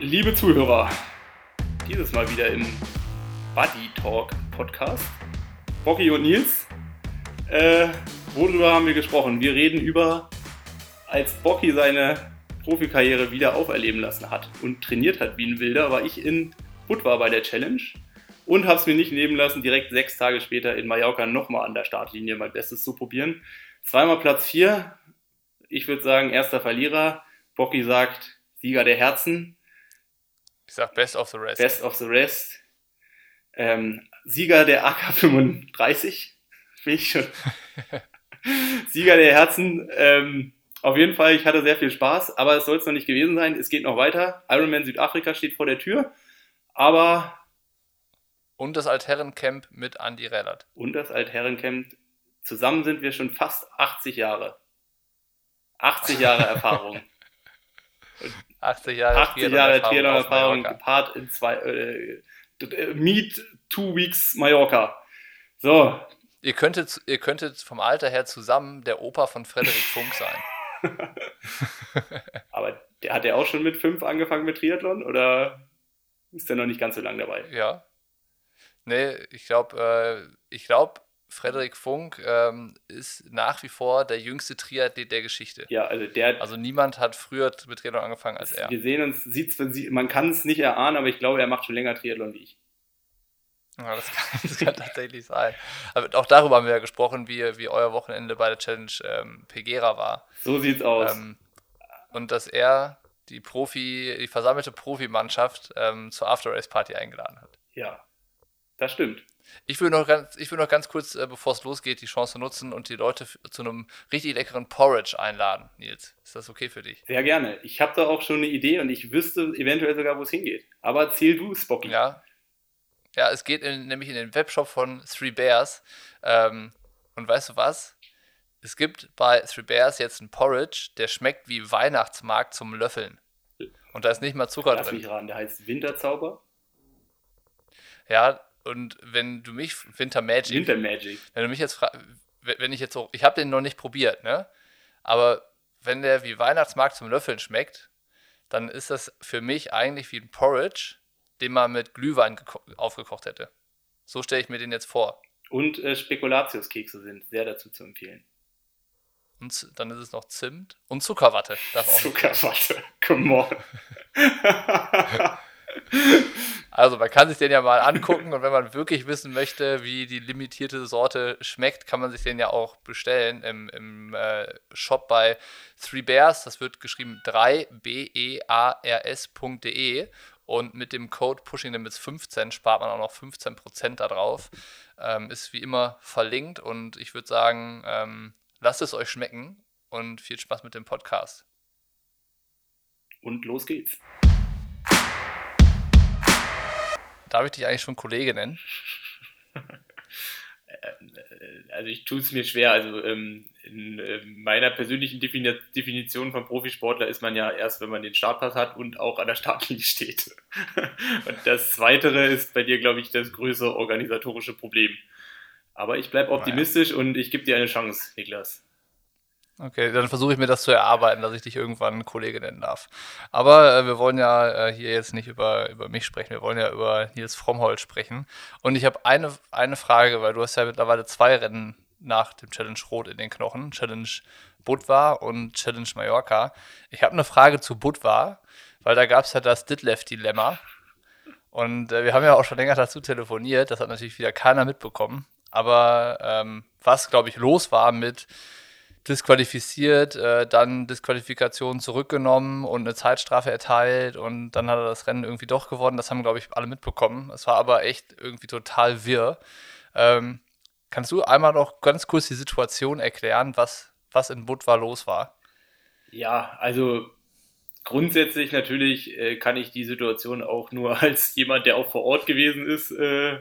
Liebe Zuhörer, dieses Mal wieder im Buddy Talk Podcast. Bocky und Nils, äh, worüber haben wir gesprochen? Wir reden über, als Bocky seine Profikarriere wieder auferleben lassen hat und trainiert hat wie ein Wilder, war ich in Budva bei der Challenge und habe es mir nicht nehmen lassen, direkt sechs Tage später in Mallorca nochmal an der Startlinie mein Bestes zu probieren. Zweimal Platz vier. Ich würde sagen, erster Verlierer. Bocky sagt, Sieger der Herzen. Ich sag Best of the Rest. Best of the Rest. Ähm, Sieger der AK35. Bin ich schon. Sieger der Herzen. Ähm, auf jeden Fall, ich hatte sehr viel Spaß, aber es soll es noch nicht gewesen sein. Es geht noch weiter. Ironman Südafrika steht vor der Tür. Aber und das Altherrencamp mit Andy Rellert. Und das Altherrencamp. Zusammen sind wir schon fast 80 Jahre. 80 Jahre Erfahrung. 80 Jahre 80 Jahre Triathlon-Erfahrung gepaart in zwei äh, Meet Two Weeks Mallorca. So. Ihr könntet, ihr könntet vom Alter her zusammen der Opa von Frederik Funk sein. Aber der hat ja auch schon mit fünf angefangen mit Triathlon oder ist der noch nicht ganz so lange dabei? Ja, Nee, ich glaube, äh, ich glaube, Frederik Funk ähm, ist nach wie vor der jüngste Triathlet der Geschichte. Ja, also der. Also niemand hat früher mit Triathlon angefangen als er. Wir sehen uns, sieht's, man kann es nicht erahnen, aber ich glaube, er macht schon länger Triathlon wie ich. Ja, das kann, das kann tatsächlich sein. Aber auch darüber haben wir ja gesprochen, wie, wie euer Wochenende bei der Challenge ähm, Pegera war. So sieht's aus. Ähm, und dass er die Profi, die versammelte Profimannschaft ähm, zur After Race Party eingeladen hat. Ja, das stimmt. Ich will noch ganz, ich will noch ganz kurz, äh, bevor es losgeht, die Chance nutzen und die Leute zu einem richtig leckeren Porridge einladen, Nils. Ist das okay für dich? Sehr gerne. Ich habe da auch schon eine Idee und ich wüsste eventuell sogar, wo es hingeht. Aber erzähl du, Spocky. Ja. Ja, es geht in, nämlich in den Webshop von Three Bears. Ähm, und weißt du was? Es gibt bei Three Bears jetzt einen Porridge, der schmeckt wie Weihnachtsmarkt zum Löffeln. Und da ist nicht mal Zucker Lass drin. Lass mich ran, der heißt Winterzauber. Ja, und wenn du mich, Winter Magic. Winter Magic. Wenn du mich jetzt fragst, wenn ich jetzt so, ich habe den noch nicht probiert, ne? Aber wenn der wie Weihnachtsmarkt zum Löffeln schmeckt, dann ist das für mich eigentlich wie ein Porridge, den man mit Glühwein aufgekocht hätte. So stelle ich mir den jetzt vor. Und äh, Spekulatiuskekse sind sehr dazu zu empfehlen. Und dann ist es noch Zimt und Zuckerwatte. Zuckerwatte, come on. Also man kann sich den ja mal angucken und wenn man wirklich wissen möchte, wie die limitierte Sorte schmeckt, kann man sich den ja auch bestellen im, im äh, Shop bei Three Bears. Das wird geschrieben 3bears.de und mit dem Code Pushing Limits 15 spart man auch noch 15% da drauf. Ähm, ist wie immer verlinkt und ich würde sagen, ähm, lasst es euch schmecken und viel Spaß mit dem Podcast. Und los geht's. Darf ich dich eigentlich schon Kollege nennen? Also ich tue es mir schwer. Also ähm, in äh, meiner persönlichen Definition von Profisportler ist man ja erst, wenn man den Startpass hat und auch an der Startlinie steht. und das Zweitere ist bei dir, glaube ich, das größere organisatorische Problem. Aber ich bleibe optimistisch naja. und ich gebe dir eine Chance, Niklas. Okay, dann versuche ich mir das zu erarbeiten, dass ich dich irgendwann Kollege nennen darf. Aber äh, wir wollen ja äh, hier jetzt nicht über, über mich sprechen, wir wollen ja über Nils Frommholt sprechen. Und ich habe eine, eine Frage, weil du hast ja mittlerweile zwei Rennen nach dem Challenge Rot in den Knochen, Challenge Budva und Challenge Mallorca. Ich habe eine Frage zu Budva, weil da gab es ja das Ditlev-Dilemma. Und äh, wir haben ja auch schon länger dazu telefoniert, das hat natürlich wieder keiner mitbekommen. Aber ähm, was, glaube ich, los war mit disqualifiziert, äh, dann Disqualifikation zurückgenommen und eine Zeitstrafe erteilt und dann hat er das Rennen irgendwie doch gewonnen. Das haben, glaube ich, alle mitbekommen. Es war aber echt irgendwie total wirr. Ähm, kannst du einmal noch ganz kurz die Situation erklären, was, was in Budva los war? Ja, also grundsätzlich natürlich äh, kann ich die Situation auch nur als jemand, der auch vor Ort gewesen ist, äh,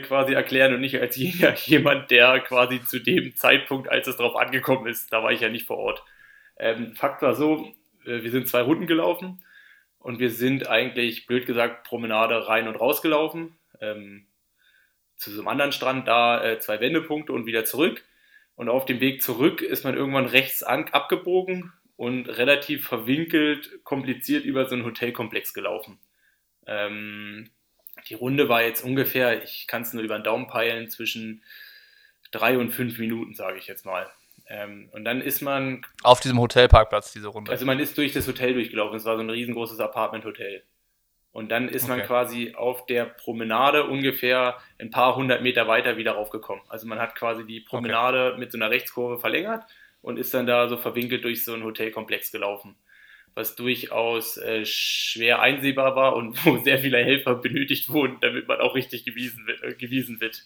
quasi erklären und nicht als jemand, der quasi zu dem Zeitpunkt, als es darauf angekommen ist, da war ich ja nicht vor Ort. Ähm, Fakt war so, äh, wir sind zwei Runden gelaufen und wir sind eigentlich, blöd gesagt, Promenade rein und raus gelaufen. Ähm, zu so einem anderen Strand, da äh, zwei Wendepunkte und wieder zurück. Und auf dem Weg zurück ist man irgendwann rechts an, abgebogen und relativ verwinkelt, kompliziert über so einen Hotelkomplex gelaufen. Ähm, die Runde war jetzt ungefähr, ich kann es nur über den Daumen peilen, zwischen drei und fünf Minuten, sage ich jetzt mal. Ähm, und dann ist man. Auf diesem Hotelparkplatz, diese Runde. Also man ist durch das Hotel durchgelaufen. Es war so ein riesengroßes Apartment-Hotel. Und dann ist okay. man quasi auf der Promenade ungefähr ein paar hundert Meter weiter wieder raufgekommen. Also man hat quasi die Promenade okay. mit so einer Rechtskurve verlängert und ist dann da so verwinkelt durch so einen Hotelkomplex gelaufen. Was durchaus äh, schwer einsehbar war und wo sehr viele Helfer benötigt wurden, damit man auch richtig gewiesen wird. Äh, gewiesen wird.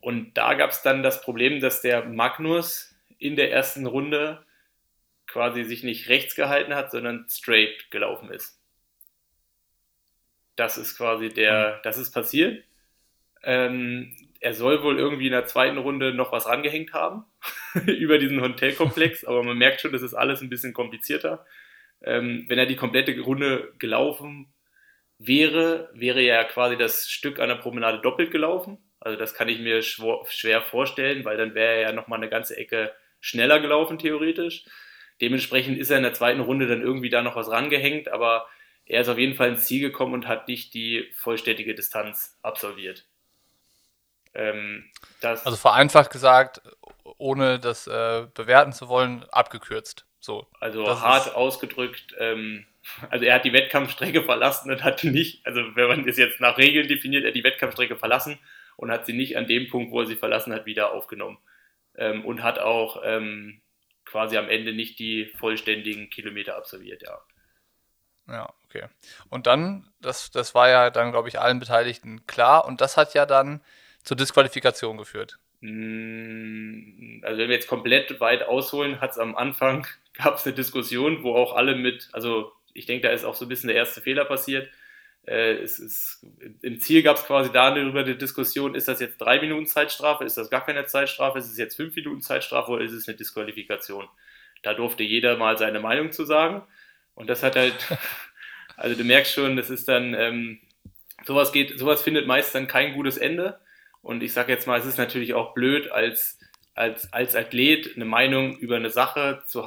Und da gab es dann das Problem, dass der Magnus in der ersten Runde quasi sich nicht rechts gehalten hat, sondern straight gelaufen ist. Das ist quasi der, das ist passiert. Ähm, er soll wohl irgendwie in der zweiten Runde noch was rangehängt haben über diesen Hotelkomplex, aber man merkt schon, das ist alles ein bisschen komplizierter. Ähm, wenn er die komplette Runde gelaufen wäre, wäre ja quasi das Stück an der Promenade doppelt gelaufen. Also das kann ich mir schwer vorstellen, weil dann wäre er ja nochmal eine ganze Ecke schneller gelaufen, theoretisch. Dementsprechend ist er in der zweiten Runde dann irgendwie da noch was rangehängt, aber er ist auf jeden Fall ins Ziel gekommen und hat nicht die vollständige Distanz absolviert. Ähm, also vereinfacht gesagt, ohne das äh, bewerten zu wollen, abgekürzt. So. Also hart ausgedrückt, ähm, also er hat die Wettkampfstrecke verlassen und hat nicht, also wenn man das jetzt nach Regeln definiert, er hat die Wettkampfstrecke verlassen und hat sie nicht an dem Punkt, wo er sie verlassen hat, wieder aufgenommen. Ähm, und hat auch ähm, quasi am Ende nicht die vollständigen Kilometer absolviert, ja. Ja, okay. Und dann, das, das war ja dann, glaube ich, allen Beteiligten klar und das hat ja dann zur Disqualifikation geführt. Mm, also wenn wir jetzt komplett weit ausholen, hat es am Anfang, gab es eine Diskussion, wo auch alle mit, also ich denke, da ist auch so ein bisschen der erste Fehler passiert, äh, es ist, Im Ziel gab es quasi darüber eine Diskussion, ist das jetzt drei Minuten Zeitstrafe, ist das gar keine Zeitstrafe, ist es jetzt fünf Minuten Zeitstrafe oder ist es eine Disqualifikation? Da durfte jeder mal seine Meinung zu sagen. Und das hat halt, also du merkst schon, das ist dann, ähm, sowas geht, sowas findet meist dann kein gutes Ende. Und ich sage jetzt mal, es ist natürlich auch blöd, als, als, als Athlet eine Meinung über eine Sache, zu,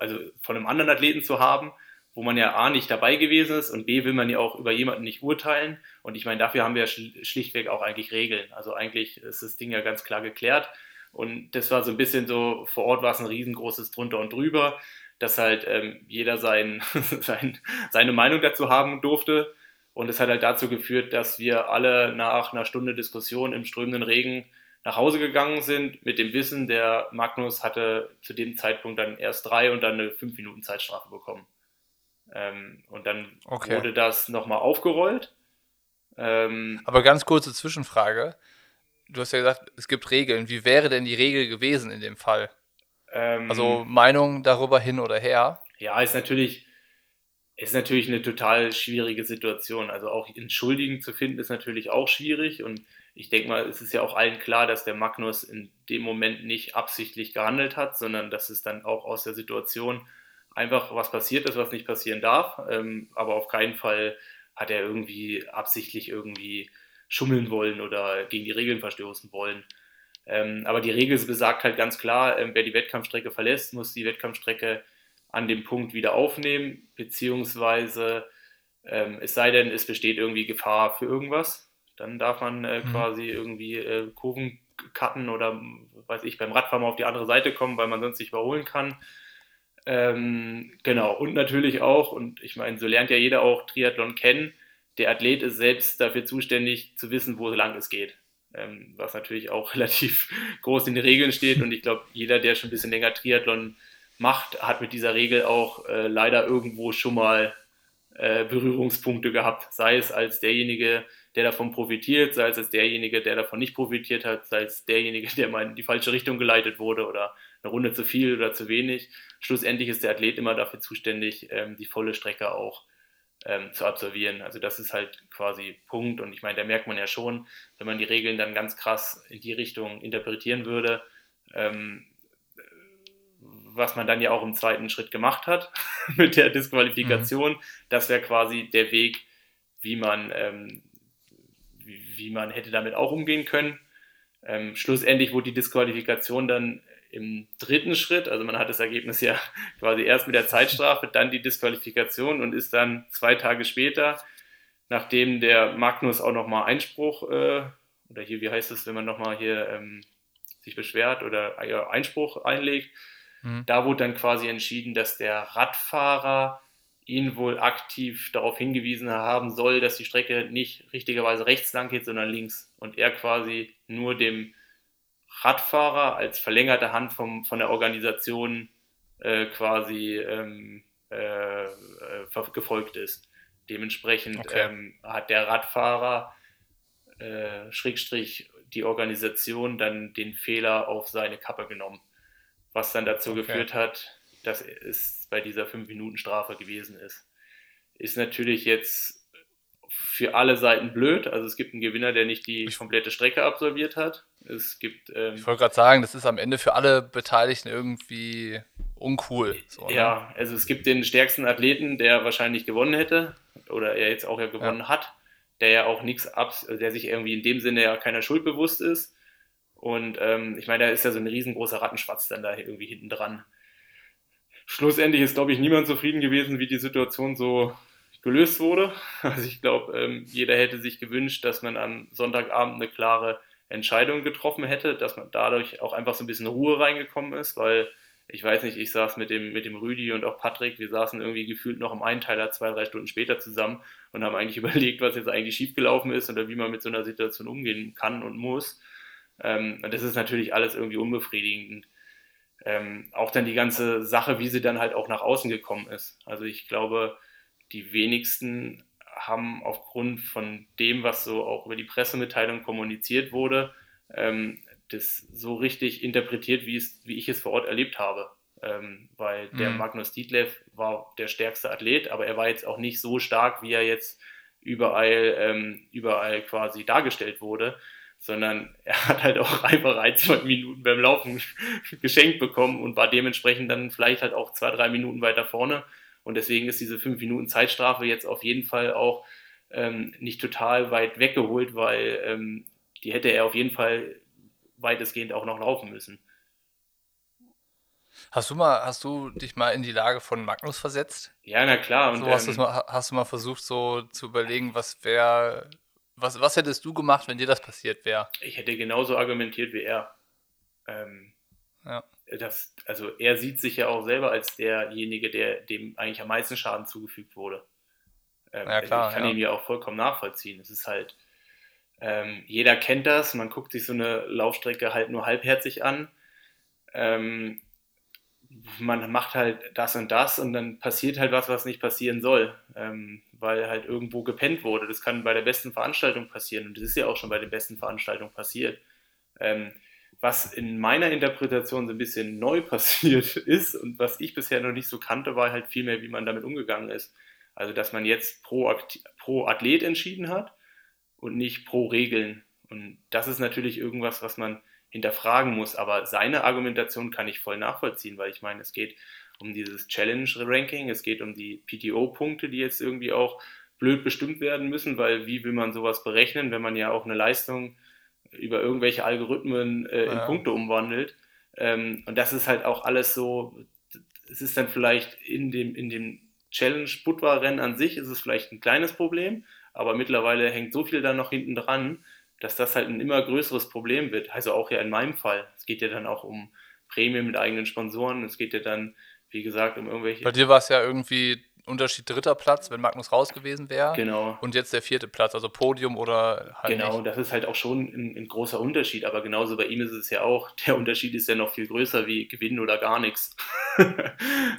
also von einem anderen Athleten zu haben wo man ja A nicht dabei gewesen ist und B will man ja auch über jemanden nicht urteilen. Und ich meine, dafür haben wir ja schlichtweg auch eigentlich Regeln. Also eigentlich ist das Ding ja ganz klar geklärt. Und das war so ein bisschen so, vor Ort war es ein riesengroßes drunter und drüber, dass halt ähm, jeder sein, sein, seine Meinung dazu haben durfte. Und es hat halt dazu geführt, dass wir alle nach einer Stunde Diskussion im strömenden Regen nach Hause gegangen sind, mit dem Wissen, der Magnus hatte zu dem Zeitpunkt dann erst drei und dann eine fünf Minuten Zeitstrafe bekommen. Ähm, und dann okay. wurde das nochmal aufgerollt. Ähm, Aber ganz kurze Zwischenfrage. Du hast ja gesagt, es gibt Regeln. Wie wäre denn die Regel gewesen in dem Fall? Ähm, also Meinung darüber hin oder her? Ja, ist natürlich, ist natürlich eine total schwierige Situation. Also auch Entschuldigen zu finden ist natürlich auch schwierig. Und ich denke mal, es ist ja auch allen klar, dass der Magnus in dem Moment nicht absichtlich gehandelt hat, sondern dass es dann auch aus der Situation einfach was passiert ist, was nicht passieren darf. Ähm, aber auf keinen Fall hat er irgendwie absichtlich irgendwie schummeln wollen oder gegen die Regeln verstoßen wollen. Ähm, aber die Regel besagt halt ganz klar, ähm, wer die Wettkampfstrecke verlässt, muss die Wettkampfstrecke an dem Punkt wieder aufnehmen, beziehungsweise ähm, es sei denn, es besteht irgendwie Gefahr für irgendwas. Dann darf man äh, mhm. quasi irgendwie äh, Kurven cutten oder weiß ich, beim Radfahren mal auf die andere Seite kommen, weil man sonst nicht überholen kann. Ähm, genau, und natürlich auch, und ich meine, so lernt ja jeder auch Triathlon kennen, der Athlet ist selbst dafür zuständig zu wissen, wo lang es geht. Ähm, was natürlich auch relativ groß in den Regeln steht. Und ich glaube, jeder, der schon ein bisschen länger Triathlon macht, hat mit dieser Regel auch äh, leider irgendwo schon mal äh, Berührungspunkte gehabt. Sei es als derjenige, der davon profitiert, sei es derjenige, der davon nicht profitiert hat, sei es derjenige, der mal in die falsche Richtung geleitet wurde oder eine Runde zu viel oder zu wenig. Schlussendlich ist der Athlet immer dafür zuständig, ähm, die volle Strecke auch ähm, zu absolvieren. Also das ist halt quasi Punkt. Und ich meine, da merkt man ja schon, wenn man die Regeln dann ganz krass in die Richtung interpretieren würde, ähm, was man dann ja auch im zweiten Schritt gemacht hat mit der Disqualifikation, mhm. das wäre quasi der Weg, wie man, ähm, wie, wie, man hätte damit auch umgehen können. Ähm, schlussendlich wurde die Disqualifikation dann im dritten Schritt, also man hat das Ergebnis ja quasi erst mit der Zeitstrafe, dann die Disqualifikation und ist dann zwei Tage später, nachdem der Magnus auch nochmal Einspruch, äh, oder hier, wie heißt es, wenn man nochmal hier ähm, sich beschwert oder äh, Einspruch einlegt, mhm. da wurde dann quasi entschieden, dass der Radfahrer ihn wohl aktiv darauf hingewiesen haben soll, dass die Strecke nicht richtigerweise rechts lang geht, sondern links. Und er quasi nur dem Radfahrer als verlängerte Hand vom, von der Organisation äh, quasi ähm, äh, äh gefolgt ist. Dementsprechend okay. ähm, hat der Radfahrer, äh, Schrägstrich, die Organisation dann den Fehler auf seine Kappe genommen. Was dann dazu okay. geführt hat, dass es bei dieser 5-Minuten-Strafe gewesen ist. Ist natürlich jetzt für alle Seiten blöd. Also es gibt einen Gewinner, der nicht die komplette Strecke absolviert hat. Es gibt. Ähm, ich wollte gerade sagen, das ist am Ende für alle Beteiligten irgendwie uncool. So, ne? ja, also es gibt den stärksten Athleten, der wahrscheinlich gewonnen hätte oder er jetzt auch ja gewonnen ja. hat, der ja auch nichts ab, der sich irgendwie in dem Sinne ja keiner Schuld bewusst ist. Und ähm, ich meine, da ist ja so ein riesengroßer Rattenschwatz dann da irgendwie hinten dran. Schlussendlich ist, glaube ich, niemand zufrieden gewesen, wie die Situation so gelöst wurde. Also ich glaube, ähm, jeder hätte sich gewünscht, dass man am Sonntagabend eine klare Entscheidung getroffen hätte, dass man dadurch auch einfach so ein bisschen Ruhe reingekommen ist, weil ich weiß nicht, ich saß mit dem, mit dem Rüdi und auch Patrick, wir saßen irgendwie gefühlt noch im Einteiler zwei, drei Stunden später zusammen und haben eigentlich überlegt, was jetzt eigentlich schiefgelaufen ist oder wie man mit so einer Situation umgehen kann und muss. Ähm, und das ist natürlich alles irgendwie unbefriedigend. Ähm, auch dann die ganze Sache, wie sie dann halt auch nach außen gekommen ist. Also ich glaube, die wenigsten haben aufgrund von dem, was so auch über die Pressemitteilung kommuniziert wurde, ähm, das so richtig interpretiert, wie, es, wie ich es vor Ort erlebt habe. Ähm, weil der mhm. Magnus Dietlev war der stärkste Athlet, aber er war jetzt auch nicht so stark, wie er jetzt überall, ähm, überall quasi dargestellt wurde, sondern er hat halt auch ein, zwei Minuten beim Laufen geschenkt bekommen und war dementsprechend dann vielleicht halt auch zwei, drei Minuten weiter vorne und deswegen ist diese 5 Minuten Zeitstrafe jetzt auf jeden Fall auch ähm, nicht total weit weggeholt, weil ähm, die hätte er auf jeden Fall weitestgehend auch noch laufen müssen. Hast du mal, hast du dich mal in die Lage von Magnus versetzt? Ja, na klar. Und, so, hast, ähm, mal, hast du mal versucht, so zu überlegen, was wäre, was, was hättest du gemacht, wenn dir das passiert wäre? Ich hätte genauso argumentiert wie er. Ähm, ja das, also er sieht sich ja auch selber als derjenige, der dem eigentlich am meisten Schaden zugefügt wurde. Ähm, ja, klar, ich kann ja. ihn ja auch vollkommen nachvollziehen. Es ist halt, ähm, jeder kennt das, man guckt sich so eine Laufstrecke halt nur halbherzig an. Ähm, man macht halt das und das und dann passiert halt was, was nicht passieren soll, ähm, weil halt irgendwo gepennt wurde. Das kann bei der besten Veranstaltung passieren und das ist ja auch schon bei den besten Veranstaltungen passiert. Ähm, was in meiner Interpretation so ein bisschen neu passiert ist und was ich bisher noch nicht so kannte, war halt vielmehr, wie man damit umgegangen ist. Also, dass man jetzt pro, pro Athlet entschieden hat und nicht pro Regeln. Und das ist natürlich irgendwas, was man hinterfragen muss. Aber seine Argumentation kann ich voll nachvollziehen, weil ich meine, es geht um dieses Challenge-Ranking, es geht um die PTO-Punkte, die jetzt irgendwie auch blöd bestimmt werden müssen, weil wie will man sowas berechnen, wenn man ja auch eine Leistung über irgendwelche Algorithmen äh, in ja. Punkte umwandelt. Ähm, und das ist halt auch alles so, es ist dann vielleicht in dem, in dem Challenge Budwa-Rennen an sich ist es vielleicht ein kleines Problem, aber mittlerweile hängt so viel da noch hinten dran, dass das halt ein immer größeres Problem wird. Also auch ja in meinem Fall. Es geht ja dann auch um Prämien mit eigenen Sponsoren. Es geht ja dann, wie gesagt, um irgendwelche. Bei dir war es ja irgendwie Unterschied dritter Platz, wenn Magnus raus gewesen wäre. Genau. Und jetzt der vierte Platz, also Podium oder halt Genau, nicht. das ist halt auch schon ein, ein, großer Unterschied, aber genauso bei ihm ist es ja auch, der Unterschied ist ja noch viel größer wie gewinnen oder gar nichts.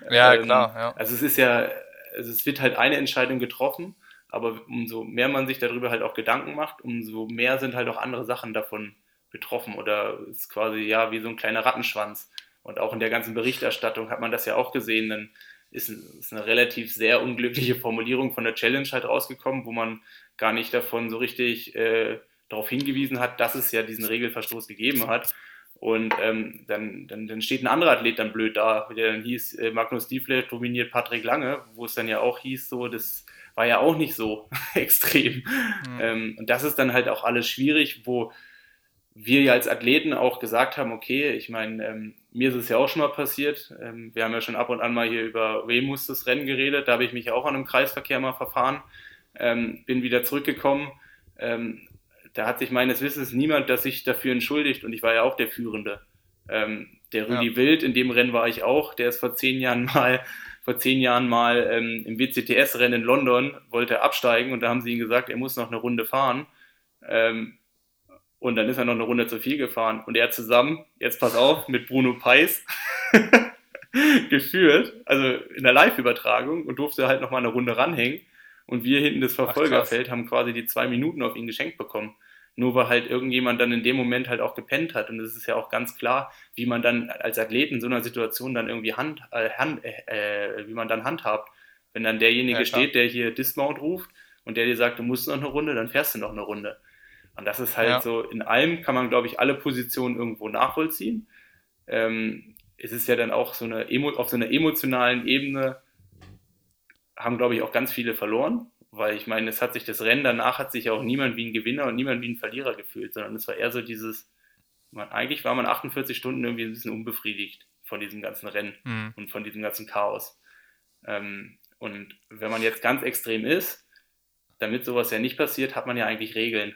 ja, ähm, klar, ja. Also es ist ja, also es wird halt eine Entscheidung getroffen, aber umso mehr man sich darüber halt auch Gedanken macht, umso mehr sind halt auch andere Sachen davon betroffen oder ist quasi ja wie so ein kleiner Rattenschwanz. Und auch in der ganzen Berichterstattung hat man das ja auch gesehen, dann ist, ist eine relativ sehr unglückliche Formulierung von der Challenge halt rausgekommen, wo man gar nicht davon so richtig äh, darauf hingewiesen hat, dass es ja diesen Regelverstoß gegeben hat. Und ähm, dann, dann, dann steht ein anderer Athlet dann blöd da, der dann hieß, äh, Magnus Diefle dominiert Patrick Lange, wo es dann ja auch hieß, so, das war ja auch nicht so extrem. Mhm. Ähm, und das ist dann halt auch alles schwierig, wo wir ja als Athleten auch gesagt haben, okay, ich meine, ähm, mir ist es ja auch schon mal passiert. Ähm, wir haben ja schon ab und an mal hier über Remus das Rennen geredet. Da habe ich mich auch an einem Kreisverkehr mal verfahren. Ähm, bin wieder zurückgekommen. Ähm, da hat sich meines Wissens niemand, dass sich dafür entschuldigt und ich war ja auch der Führende. Ähm, der Rudi ja. Wild, in dem Rennen war ich auch, der ist vor zehn Jahren mal, vor zehn Jahren mal ähm, im WCTS-Rennen in London, wollte absteigen und da haben sie ihm gesagt, er muss noch eine Runde fahren. Ähm, und dann ist er noch eine Runde zu viel gefahren. Und er hat zusammen, jetzt pass auf, mit Bruno Peis geführt, also in der Live-Übertragung und durfte halt noch mal eine Runde ranhängen. Und wir hinten das Verfolgerfeld Ach, haben quasi die zwei Minuten auf ihn geschenkt bekommen. Nur weil halt irgendjemand dann in dem Moment halt auch gepennt hat. Und es ist ja auch ganz klar, wie man dann als Athlet in so einer Situation dann irgendwie hand, äh, hand äh, wie man dann handhabt. Wenn dann derjenige ja, steht, der hier Dismount ruft und der dir sagt, du musst noch eine Runde, dann fährst du noch eine Runde. Und das ist halt ja. so, in allem kann man, glaube ich, alle Positionen irgendwo nachvollziehen. Ähm, es ist ja dann auch so eine, auf so einer emotionalen Ebene haben, glaube ich, auch ganz viele verloren, weil ich meine, es hat sich das Rennen danach hat sich auch niemand wie ein Gewinner und niemand wie ein Verlierer gefühlt, sondern es war eher so dieses, man, eigentlich war man 48 Stunden irgendwie ein bisschen unbefriedigt von diesem ganzen Rennen mhm. und von diesem ganzen Chaos. Ähm, und wenn man jetzt ganz extrem ist, damit sowas ja nicht passiert, hat man ja eigentlich Regeln.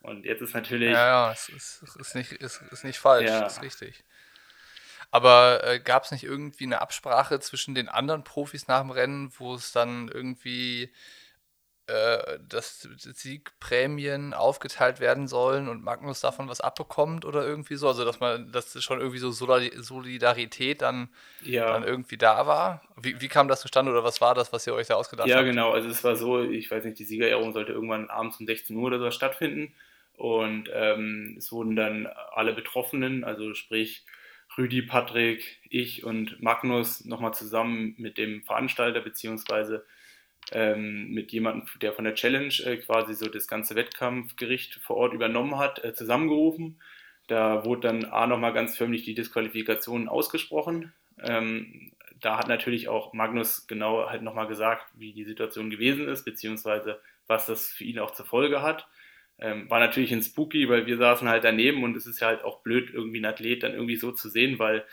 Und jetzt ist natürlich. Ja, ja, es ist, es ist, nicht, ist, ist nicht falsch, ja. ist richtig. Aber äh, gab es nicht irgendwie eine Absprache zwischen den anderen Profis nach dem Rennen, wo es dann irgendwie äh, dass Siegprämien aufgeteilt werden sollen und Magnus davon was abbekommt oder irgendwie so? Also dass man, dass schon irgendwie so Solidarität dann, ja. dann irgendwie da war? Wie, wie kam das zustande oder was war das, was ihr euch da ausgedacht ja, habt? Ja, genau. Also es war so, ich weiß nicht, die Siegerehrung sollte irgendwann abends um 16 Uhr oder so stattfinden. Und ähm, es wurden dann alle Betroffenen, also sprich Rüdi, Patrick, ich und Magnus nochmal zusammen mit dem Veranstalter beziehungsweise ähm, mit jemandem, der von der Challenge äh, quasi so das ganze Wettkampfgericht vor Ort übernommen hat, äh, zusammengerufen. Da wurde dann A nochmal ganz förmlich die Disqualifikation ausgesprochen. Ähm, da hat natürlich auch Magnus genau halt nochmal gesagt, wie die Situation gewesen ist, beziehungsweise was das für ihn auch zur Folge hat. Ähm, war natürlich ein Spooky, weil wir saßen halt daneben und es ist ja halt auch blöd, irgendwie einen Athlet dann irgendwie so zu sehen, weil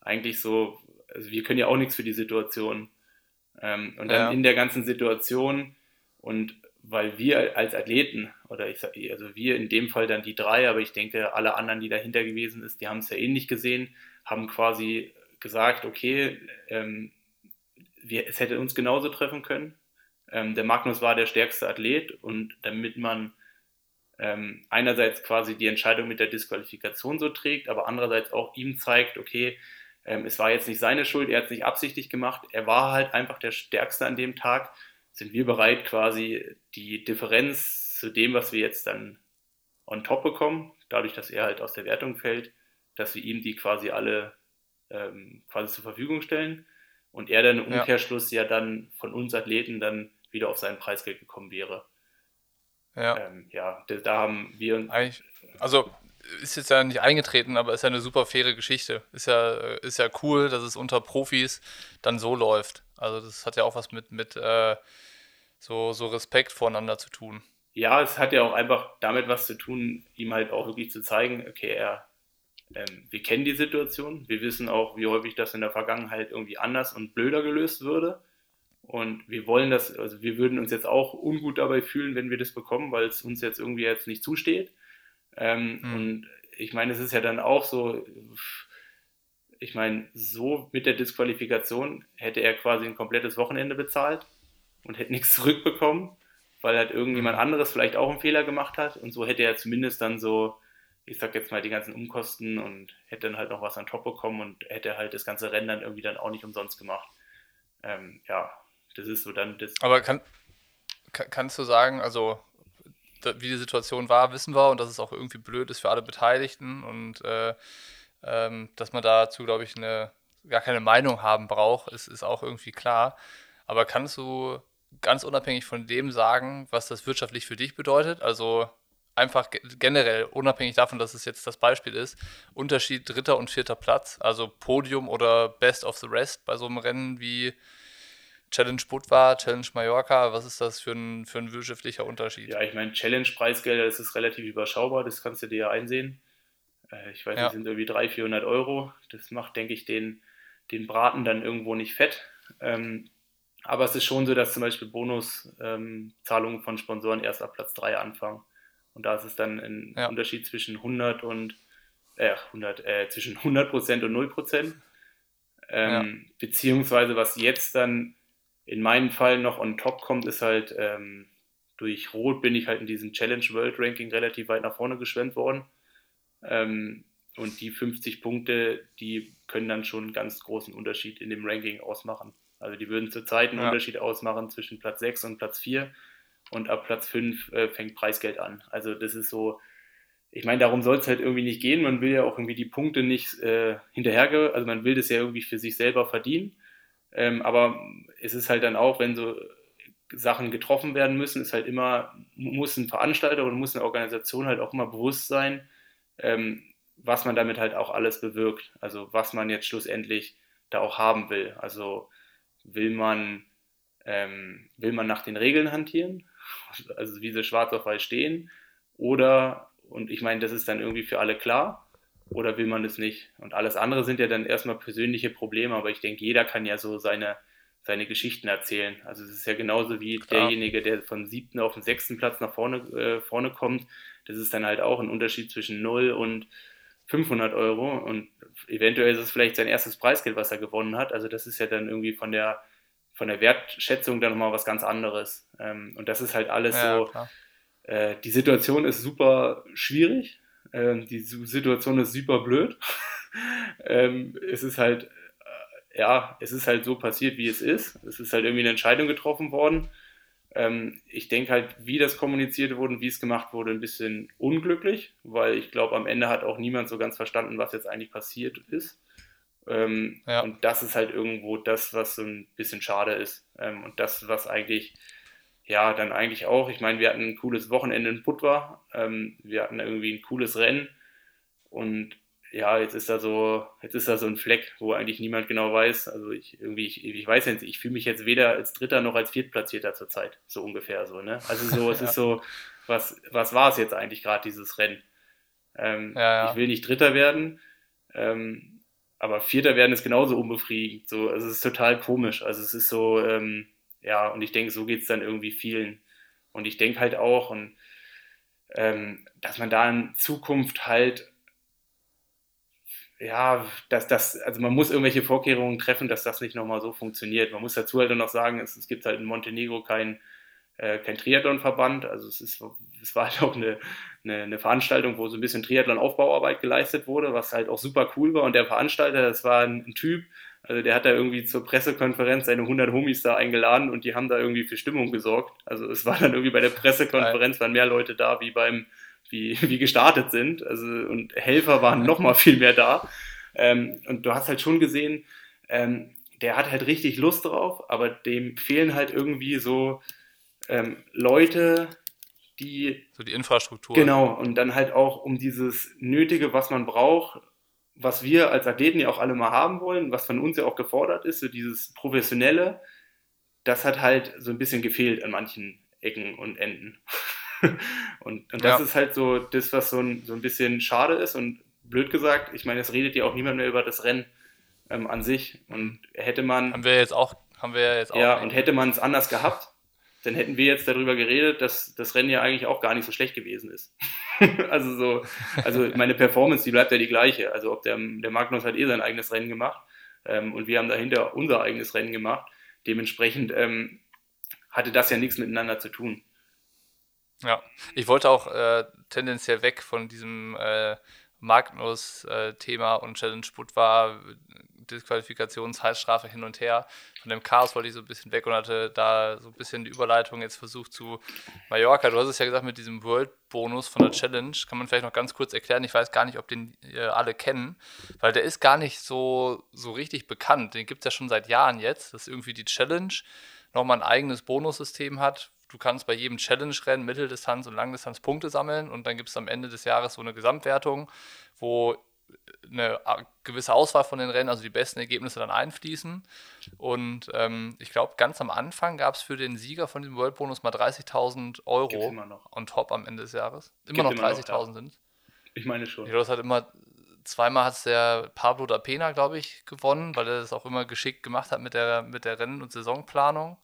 eigentlich so, also wir können ja auch nichts für die Situation. Ähm, und dann ja. in der ganzen Situation und weil wir als Athleten, oder ich sag, also wir in dem Fall dann die drei, aber ich denke, alle anderen, die dahinter gewesen sind, die haben es ja ähnlich gesehen, haben quasi gesagt, okay, ähm, wir, es hätte uns genauso treffen können. Ähm, der Magnus war der stärkste Athlet und damit man ähm, einerseits quasi die Entscheidung mit der Disqualifikation so trägt, aber andererseits auch ihm zeigt, okay, ähm, es war jetzt nicht seine Schuld, er hat es nicht absichtlich gemacht, er war halt einfach der Stärkste an dem Tag. Sind wir bereit, quasi die Differenz zu dem, was wir jetzt dann on top bekommen, dadurch, dass er halt aus der Wertung fällt, dass wir ihm die quasi alle ähm, quasi zur Verfügung stellen und er dann im Umkehrschluss ja. ja dann von uns Athleten dann wieder auf sein Preisgeld gekommen wäre. Ja. Ähm, ja, da, da haben wir. Eigentlich, also ist jetzt ja nicht eingetreten, aber ist ja eine super faire Geschichte. Ist ja, ist ja cool, dass es unter Profis dann so läuft. Also das hat ja auch was mit, mit äh, so, so Respekt voreinander zu tun. Ja, es hat ja auch einfach damit was zu tun, ihm halt auch wirklich zu zeigen, okay, er, ähm, wir kennen die Situation, wir wissen auch, wie häufig das in der Vergangenheit irgendwie anders und blöder gelöst würde. Und wir wollen das, also wir würden uns jetzt auch ungut dabei fühlen, wenn wir das bekommen, weil es uns jetzt irgendwie jetzt nicht zusteht. Ähm, mhm. Und ich meine, es ist ja dann auch so, ich meine, so mit der Disqualifikation hätte er quasi ein komplettes Wochenende bezahlt und hätte nichts zurückbekommen, weil halt irgendjemand mhm. anderes vielleicht auch einen Fehler gemacht hat. Und so hätte er zumindest dann so, ich sag jetzt mal, die ganzen Umkosten und hätte dann halt noch was an top bekommen und hätte halt das ganze Rennen dann irgendwie dann auch nicht umsonst gemacht. Ähm, ja, das ist so dann das. Aber kann, kann, kannst du sagen, also wie die Situation war, wissen wir und dass es auch irgendwie blöd ist für alle Beteiligten und äh, ähm, dass man dazu, glaube ich, eine, gar keine Meinung haben braucht, ist, ist auch irgendwie klar. Aber kannst du ganz unabhängig von dem sagen, was das wirtschaftlich für dich bedeutet? Also einfach generell, unabhängig davon, dass es jetzt das Beispiel ist, Unterschied dritter und vierter Platz, also Podium oder Best of the Rest bei so einem Rennen wie Challenge Budva, Challenge Mallorca, was ist das für ein, für ein wirtschaftlicher Unterschied? Ja, ich meine, Challenge-Preisgelder, das ist relativ überschaubar, das kannst du dir ja einsehen. Äh, ich weiß Ja. nicht, sind irgendwie 300, 400 Euro. Das macht, denke ich, den, den Braten dann irgendwo nicht fett. Ähm, aber es ist schon so, dass zum Beispiel Bonuszahlungen von Sponsoren erst ab Platz 3 anfangen. Und da ist es dann ein Ja. Unterschied zwischen 100 und äh, 100, äh, zwischen 100% und 0%. Ähm, Beziehungsweise was jetzt dann in meinem Fall noch on top kommt, ist halt ähm, durch Rot bin ich halt in diesem Challenge World Ranking relativ weit nach vorne geschwemmt worden. Ähm, und die 50 Punkte, die können dann schon einen ganz großen Unterschied in dem Ranking ausmachen. Also die würden zurzeit einen Ja. Unterschied ausmachen zwischen Platz 6 und Platz 4 und ab Platz 5 äh, fängt Preisgeld an. Also das ist so, ich meine, darum soll es halt irgendwie nicht gehen. Man will ja auch irgendwie die Punkte nicht äh, hinterherge, also man will das ja irgendwie für sich selber verdienen. Ähm, aber es ist halt dann auch, wenn so Sachen getroffen werden müssen, ist halt immer, muss ein Veranstalter und muss eine Organisation halt auch immer bewusst sein, ähm, was man damit halt auch alles bewirkt. Also was man jetzt schlussendlich da auch haben will. Also will man, ähm, will man nach den Regeln hantieren, also wie sie schwarz auf weiß stehen, oder, und ich meine, das ist dann irgendwie für alle klar, oder will man das nicht? Und alles andere sind ja dann erstmal persönliche Probleme, aber ich denke, jeder kann ja so seine, seine Geschichten erzählen. Also es ist ja genauso wie Klar. derjenige, der vom siebten auf den sechsten Platz nach vorne, äh, vorne kommt. Das ist dann halt auch ein Unterschied zwischen 0 und 500 Euro und eventuell ist es vielleicht sein erstes Preisgeld, was er gewonnen hat. Also das ist ja dann irgendwie von der, von der Wertschätzung dann nochmal was ganz anderes. Ähm, und das ist halt alles Ja, so, äh, die Situation ist super schwierig. Ähm, die Situation ist super blöd. ähm, es ist halt, äh, ja, es ist halt so passiert, wie es ist. Es ist halt irgendwie eine Entscheidung getroffen worden. Ähm, ich denke halt, wie das kommuniziert wurde und wie es gemacht wurde, ein bisschen unglücklich, weil ich glaube, am Ende hat auch niemand so ganz verstanden, was jetzt eigentlich passiert ist. Ähm, Ja. Und das ist halt irgendwo das, was so ein bisschen schade ist. Ähm, und das, was eigentlich ja, dann eigentlich auch. Ich meine, wir hatten ein cooles Wochenende in Budva. Ähm, wir hatten irgendwie ein cooles Rennen. Und ja, jetzt ist da so, jetzt ist da so ein Fleck, wo eigentlich niemand genau weiß. Also ich irgendwie, ich, ich weiß jetzt, ich fühle mich jetzt weder als Dritter noch als Viertplatzierter zurzeit. So ungefähr so, ne? Also so, es Ja. ist so, was, was war es jetzt eigentlich gerade, dieses Rennen? Ähm, Ja, ja. Ich will nicht Dritter werden. Ähm, aber Vierter werden ist genauso unbefriedigend. So, also es ist total komisch. Also es ist so, ähm, ja, und ich denke, so geht es dann irgendwie vielen. Und ich denke halt auch, und ähm, dass man da in Zukunft halt, ja, dass das, also man muss irgendwelche Vorkehrungen treffen, dass das nicht nochmal so funktioniert. Man muss dazu halt noch sagen, es, es gibt halt in Montenegro kein, äh, kein Triathlon-Verband. Also es ist, es war halt auch eine, eine, eine Veranstaltung, wo so ein bisschen Triathlon-Aufbauarbeit geleistet wurde, was halt auch super cool war. Und der Veranstalter, das war ein, ein Typ, also der hat da irgendwie zur Pressekonferenz seine 100 Homies da eingeladen und die haben da irgendwie für Stimmung gesorgt. Also es war dann irgendwie bei der Pressekonferenz waren mehr Leute da, wie beim, wie, wie gestartet sind. Also und Helfer waren noch mal viel mehr da. Ähm, und du hast halt schon gesehen, ähm, der hat halt richtig Lust drauf, aber dem fehlen halt irgendwie so ähm, Leute, die So die Infrastruktur. Genau, und dann halt auch um dieses Nötige, was man braucht, was wir als Athleten ja auch alle mal haben wollen, was von uns ja auch gefordert ist, so dieses Professionelle, das hat halt so ein bisschen gefehlt an manchen Ecken und Enden. und, und das Ja. ist halt so das, was so ein, so ein bisschen schade ist und blöd gesagt, ich meine, es redet ja auch niemand mehr über das Rennen ähm, an sich und hätte man Haben wir jetzt auch, haben wir jetzt auch. ja, und hätte man es anders gehabt, dann hätten wir jetzt darüber geredet, dass das Rennen ja eigentlich auch gar nicht so schlecht gewesen ist. also so, also meine Performance, die bleibt ja die gleiche. Also ob der, der Magnus hat eh sein eigenes Rennen gemacht ähm, und wir haben dahinter unser eigenes Rennen gemacht. Dementsprechend ähm, hatte das ja nichts miteinander zu tun. Ja, ich wollte auch äh, tendenziell weg von diesem äh, Magnus-Thema und Challenge Put war Disqualifikationshalsstrafe hin und her. Von dem Chaos wollte ich so ein bisschen weg und hatte da so ein bisschen die Überleitung jetzt versucht zu Mallorca. Du hast es ja gesagt mit diesem World-Bonus von der Challenge. Kann man vielleicht noch ganz kurz erklären. Ich weiß gar nicht, ob den äh, alle kennen, weil der ist gar nicht so, so richtig bekannt. Den gibt es ja schon seit Jahren jetzt, dass irgendwie die Challenge nochmal ein eigenes Bonussystem hat. Du kannst bei jedem Challenge-Rennen Mitteldistanz und Langdistanz Punkte sammeln und dann gibt es am Ende des Jahres so eine Gesamtwertung, wo eine gewisse Auswahl von den Rennen, also die besten Ergebnisse dann einfließen. Und ähm, ich glaube, ganz am Anfang gab es für den Sieger von diesem World Bonus mal 30.000 Gibt's Euro immer noch. on top am Ende des Jahres. Immer Gibt noch, 30.000 sind. Ich meine schon. Ich glaube, das hat immer, zweimal hat es der Pablo da Pena, glaube ich, gewonnen, weil er das auch immer geschickt gemacht hat mit der, mit der Rennen- und Saisonplanung.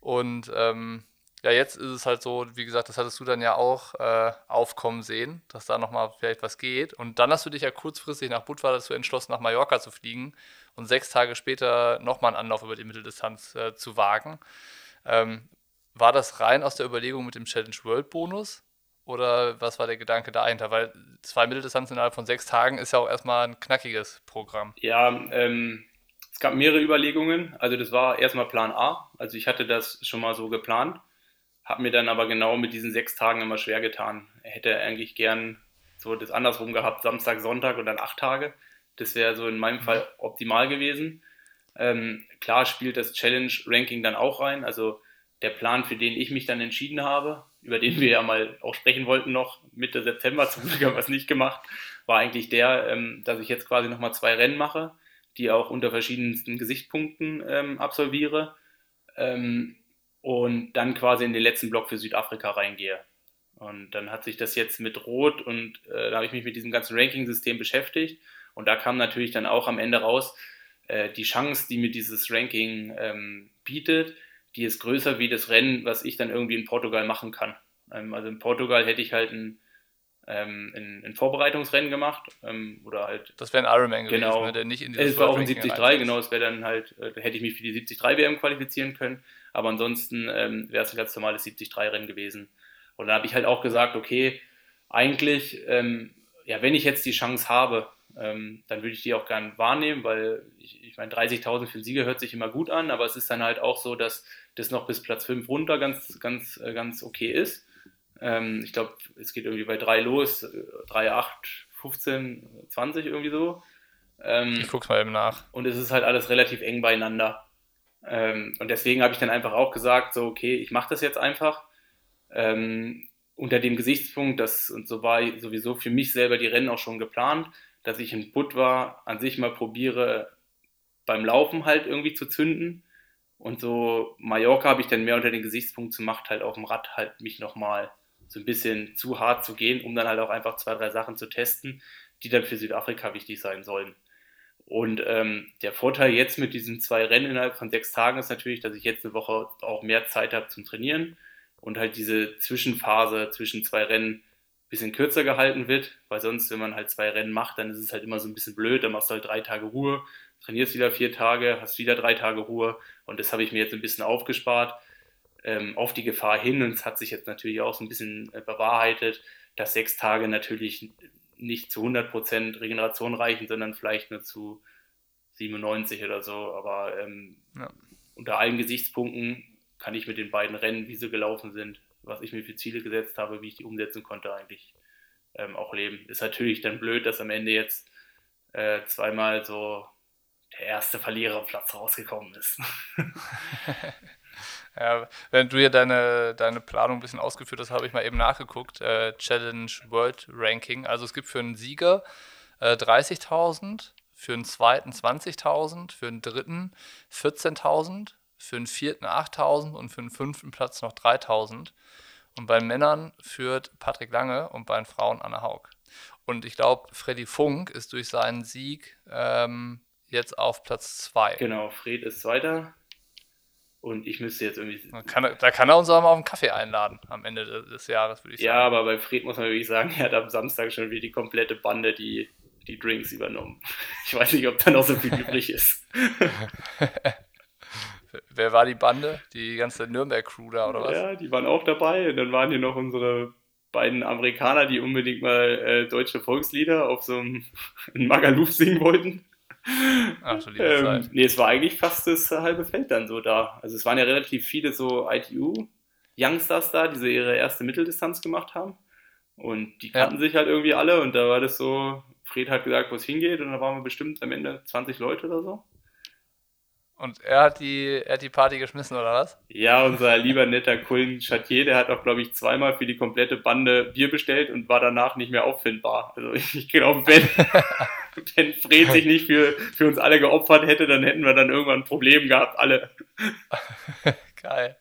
Und ähm, ja, jetzt ist es halt so, wie gesagt, das hattest du dann ja auch äh, aufkommen sehen, dass da nochmal vielleicht was geht. Und dann hast du dich ja kurzfristig nach Budva dazu entschlossen, nach Mallorca zu fliegen und sechs Tage später nochmal einen Anlauf über die Mitteldistanz äh, zu wagen. Ähm, war das rein aus der Überlegung mit dem Challenge World Bonus? Oder was war der Gedanke dahinter? Weil zwei Mitteldistanzen innerhalb von sechs Tagen ist ja auch erstmal ein knackiges Programm. Ja, ähm, es gab mehrere Überlegungen. Also das war erstmal Plan A. Also ich hatte das schon mal so geplant, habe mir dann aber genau mit diesen sechs Tagen immer schwer getan. Er hätte eigentlich gern so das andersrum gehabt, Samstag, Sonntag und dann acht Tage. Das wäre so in meinem mhm. Fall optimal gewesen. Ähm, klar spielt das Challenge-Ranking dann auch rein. Also der Plan, für den ich mich dann entschieden habe, über den wir ja mal auch sprechen wollten noch Mitte September, zum Glück haben wir es nicht gemacht, war eigentlich der, ähm, dass ich jetzt quasi nochmal zwei Rennen mache, die auch unter verschiedensten Gesichtspunkten ähm, absolviere ähm, und dann quasi in den letzten Block für Südafrika reingehe. Und dann hat sich das jetzt mit Rot und äh, da habe ich mich mit diesem ganzen Ranking-System beschäftigt und da kam natürlich dann auch am Ende raus, äh, die Chance, die mir dieses Ranking ähm, bietet, die ist größer wie das Rennen, was ich dann irgendwie in Portugal machen kann. Ähm, also in Portugal hätte ich halt ein, ähm, ein, ein Vorbereitungsrennen gemacht ähm, oder halt. Das wäre ein Ironman gewesen, genau, ne, der nicht in dieses Es war auch ein 73, genau, es wäre dann halt, äh, hätte ich mich für die 73 WM qualifizieren können, aber ansonsten ähm, wäre es ein ganz normales 73 Rennen gewesen. Und da habe ich halt auch gesagt, okay, eigentlich, ähm, ja, wenn ich jetzt die Chance habe, ähm, dann würde ich die auch gerne wahrnehmen, weil ich, ich meine, 30.000 für den Sieger hört sich immer gut an, aber es ist dann halt auch so, dass das noch bis Platz 5 runter ganz, ganz, äh, ganz okay ist. Ähm, ich glaube, es geht irgendwie bei 3 los, 3, 8, 15, 20 irgendwie so. Ähm, ich guck's mal eben nach. Und es ist halt alles relativ eng beieinander. Ähm, und deswegen habe ich dann einfach auch gesagt, so, okay, ich mache das jetzt einfach. Ähm, unter dem Gesichtspunkt, dass, und so war sowieso für mich selber die Rennen auch schon geplant, dass ich in Budva an sich mal probiere, beim Laufen halt irgendwie zu zünden. Und so Mallorca habe ich dann mehr unter den Gesichtspunkt gemacht, halt auf dem Rad halt mich nochmal so ein bisschen zu hart zu gehen, um dann halt auch einfach zwei, drei Sachen zu testen, die dann für Südafrika wichtig sein sollen. Und ähm, der Vorteil jetzt mit diesen zwei Rennen innerhalb von sechs Tagen ist natürlich, dass ich jetzt eine Woche auch mehr Zeit habe zum Trainieren und halt diese Zwischenphase zwischen zwei Rennen bisschen kürzer gehalten wird, weil sonst, wenn man halt zwei Rennen macht, dann ist es halt immer so ein bisschen blöd, dann machst du halt drei Tage Ruhe, trainierst wieder vier Tage, hast wieder drei Tage Ruhe und das habe ich mir jetzt ein bisschen aufgespart ähm, auf die Gefahr hin und es hat sich jetzt natürlich auch so ein bisschen äh, bewahrheitet, dass sechs Tage natürlich nicht zu 100% Regeneration reichen, sondern vielleicht nur zu 97 oder so, aber ähm, ja. unter allen Gesichtspunkten kann ich mit den beiden Rennen, wie sie gelaufen sind, was ich mir für Ziele gesetzt habe, wie ich die umsetzen konnte, eigentlich ähm, auch leben. Ist natürlich dann blöd, dass am Ende jetzt äh, zweimal so der erste Verliererplatz rausgekommen ist. ja, wenn du hier deine, deine Planung ein bisschen ausgeführt hast, habe ich mal eben nachgeguckt. Äh, Challenge World Ranking. Also es gibt für einen Sieger äh, 30.000, für einen zweiten 20.000, für einen dritten 14.000, für einen vierten 8.000 und für den fünften Platz noch 3.000. Und bei Männern führt Patrick Lange und bei den Frauen Anna Haug. Und ich glaube, Freddy Funk ist durch seinen Sieg ähm, jetzt auf Platz 2. Genau, Fred ist Zweiter. Und ich müsste jetzt irgendwie. Da kann, er, da kann er uns auch mal auf einen Kaffee einladen am Ende des Jahres, würde ich sagen. Ja, aber bei Fred muss man wirklich sagen, er hat am Samstag schon wieder die komplette Bande die, die Drinks übernommen. Ich weiß nicht, ob da noch so viel übrig ist. Wer war die Bande? Die ganze Nürnberg-Crew da, oder was? Ja, die waren auch dabei. Und dann waren hier noch unsere beiden Amerikaner, die unbedingt mal äh, deutsche Volkslieder auf so einem Magaluf singen wollten. Ach, liebe ähm, Zeit. Nee, es war eigentlich fast das halbe Feld dann so da. Also es waren ja relativ viele so ITU-Youngsters da, die so ihre erste Mitteldistanz gemacht haben. Und die kannten ja. sich halt irgendwie alle und da war das so, Fred hat gesagt, wo es hingeht und da waren wir bestimmt am Ende 20 Leute oder so. Und er hat die, er hat die Party geschmissen, oder was? Ja, unser lieber netter Kullen Chatier, der hat auch, glaube ich, zweimal für die komplette Bande Bier bestellt und war danach nicht mehr auffindbar. Also ich glaube, wenn, wenn Fred sich nicht für, für uns alle geopfert hätte, dann hätten wir dann irgendwann ein Problem gehabt, alle. Geil.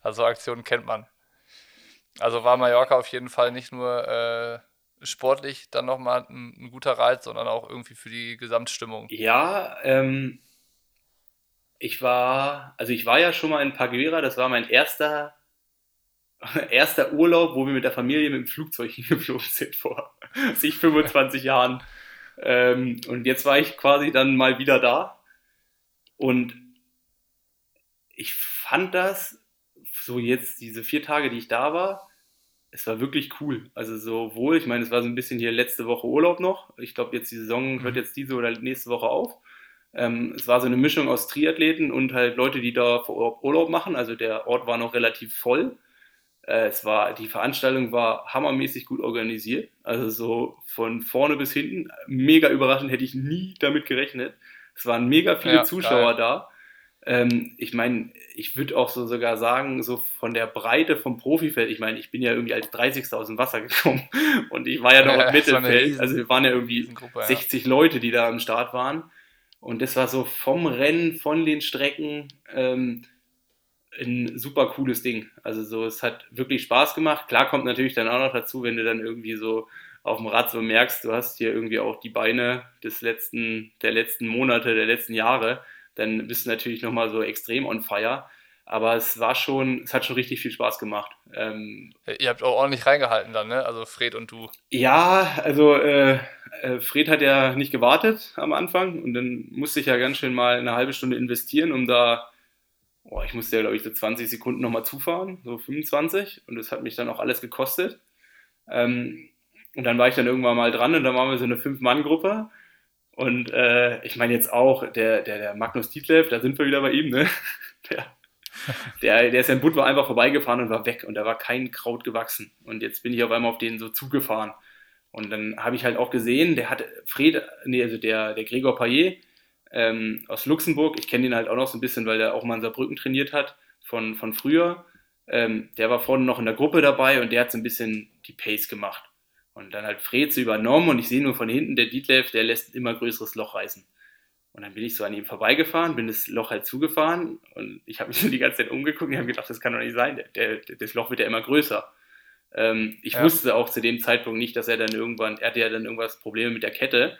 Also Aktionen kennt man. Also war Mallorca auf jeden Fall nicht nur äh, sportlich dann nochmal ein, ein guter Reiz, sondern auch irgendwie für die Gesamtstimmung. Ja, ähm, ich war, also ich war ja schon mal in Paguera, das war mein erster, erster Urlaub, wo wir mit der Familie mit dem Flugzeug hingeflogen sind vor sich 25 Jahren. Ähm, und jetzt war ich quasi dann mal wieder da. Und ich fand das, so jetzt diese vier Tage, die ich da war, es war wirklich cool. Also sowohl, ich meine, es war so ein bisschen hier letzte Woche Urlaub noch. Ich glaube, jetzt die Saison hört mhm. jetzt diese oder nächste Woche auf. Ähm, es war so eine Mischung aus Triathleten und halt Leute, die da Urlaub machen. Also der Ort war noch relativ voll. Äh, es war, die Veranstaltung war hammermäßig gut organisiert. Also so von vorne bis hinten. Mega überraschend, hätte ich nie damit gerechnet. Es waren mega viele ja, Zuschauer geil. da. Ähm, ich meine, ich würde auch so sogar sagen, so von der Breite vom Profifeld, ich meine, ich bin ja irgendwie als 30. aus dem Wasser gekommen und ich war ja noch im Mittelfeld. Riesen, also wir waren ja irgendwie 60 ja. Leute, die da am Start waren. Und das war so vom Rennen, von den Strecken ähm, ein super cooles Ding. Also so, es hat wirklich Spaß gemacht. Klar kommt natürlich dann auch noch dazu, wenn du dann irgendwie so auf dem Rad so merkst, du hast hier irgendwie auch die Beine des letzten, der letzten Monate, der letzten Jahre, dann bist du natürlich nochmal so extrem on fire. Aber es war schon, es hat schon richtig viel Spaß gemacht. Ähm, Ihr habt auch ordentlich reingehalten dann, ne? Also Fred und du. Ja, also äh, Fred hat ja nicht gewartet am Anfang und dann musste ich ja ganz schön mal eine halbe Stunde investieren, um da, oh, ich musste ja glaube ich so 20 Sekunden nochmal zufahren, so 25 und das hat mich dann auch alles gekostet. Ähm, und dann war ich dann irgendwann mal dran und dann waren wir so eine Fünf-Mann-Gruppe und äh, ich meine jetzt auch, der, der, der Magnus Dietlev, da sind wir wieder bei ihm, ne? Der, der, der ist ja in Budva einfach vorbeigefahren und war weg und da war kein Kraut gewachsen. Und jetzt bin ich auf einmal auf den so zugefahren. Und dann habe ich halt auch gesehen, der hat Fred, nee, also der, der Gregor Payet ähm, aus Luxemburg, ich kenne den halt auch noch so ein bisschen, weil der auch mal in Saarbrücken trainiert hat von, von früher. Ähm, der war vorne noch in der Gruppe dabei und der hat so ein bisschen die Pace gemacht. Und dann halt Fred so übernommen und ich sehe nur von hinten, der Dietlev, der lässt immer größeres Loch reißen. Und dann bin ich so an ihm vorbeigefahren, bin das Loch halt zugefahren und ich habe mich so die ganze Zeit umgeguckt und habe gedacht, das kann doch nicht sein, der, der, das Loch wird ja immer größer. Ähm, ich ja. wusste auch zu dem Zeitpunkt nicht, dass er dann irgendwann, er hatte ja dann irgendwas Probleme mit der Kette,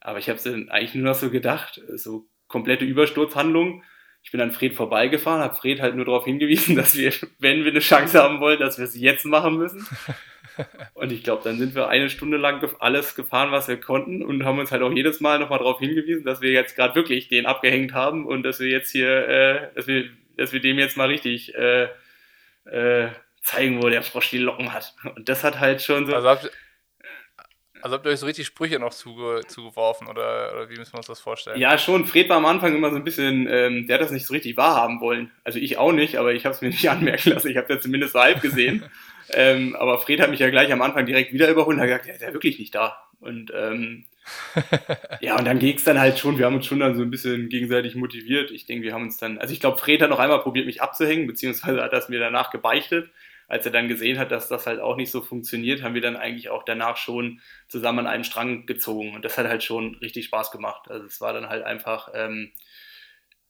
aber ich habe es dann eigentlich nur noch so gedacht, so komplette Übersturzhandlung. Ich bin an Fred vorbeigefahren, habe Fred halt nur darauf hingewiesen, dass wir, wenn wir eine Chance haben wollen, dass wir es jetzt machen müssen. Und ich glaube, dann sind wir eine Stunde lang alles gefahren, was wir konnten und haben uns halt auch jedes Mal nochmal darauf hingewiesen, dass wir jetzt gerade wirklich den abgehängt haben und dass wir jetzt hier, äh, dass, wir, dass wir dem jetzt mal richtig äh, äh, zeigen, wo der Frosch die Locken hat. Und das hat halt schon so. Also habt, also habt ihr euch so richtig Sprüche noch zuge, zugeworfen oder, oder, wie müssen wir uns das vorstellen? Ja, schon. Fred war am Anfang immer so ein bisschen, ähm, der hat das nicht so richtig wahrhaben wollen. Also ich auch nicht, aber ich habe es mir nicht anmerken lassen. Ich habe ja zumindest so halb gesehen. Ähm, aber Fred hat mich ja gleich am Anfang direkt wieder überholt und hat gesagt, der ist ja wirklich nicht da. Und ähm, ja, und dann ging es dann halt schon, wir haben uns schon dann so ein bisschen gegenseitig motiviert. Ich denke, wir haben uns dann, also ich glaube, Fred hat noch einmal probiert, mich abzuhängen, beziehungsweise hat das mir danach gebeichtet. Als er dann gesehen hat, dass das halt auch nicht so funktioniert, haben wir dann eigentlich auch danach schon zusammen an einen Strang gezogen. Und das hat halt schon richtig Spaß gemacht. Also es war dann halt einfach, ähm,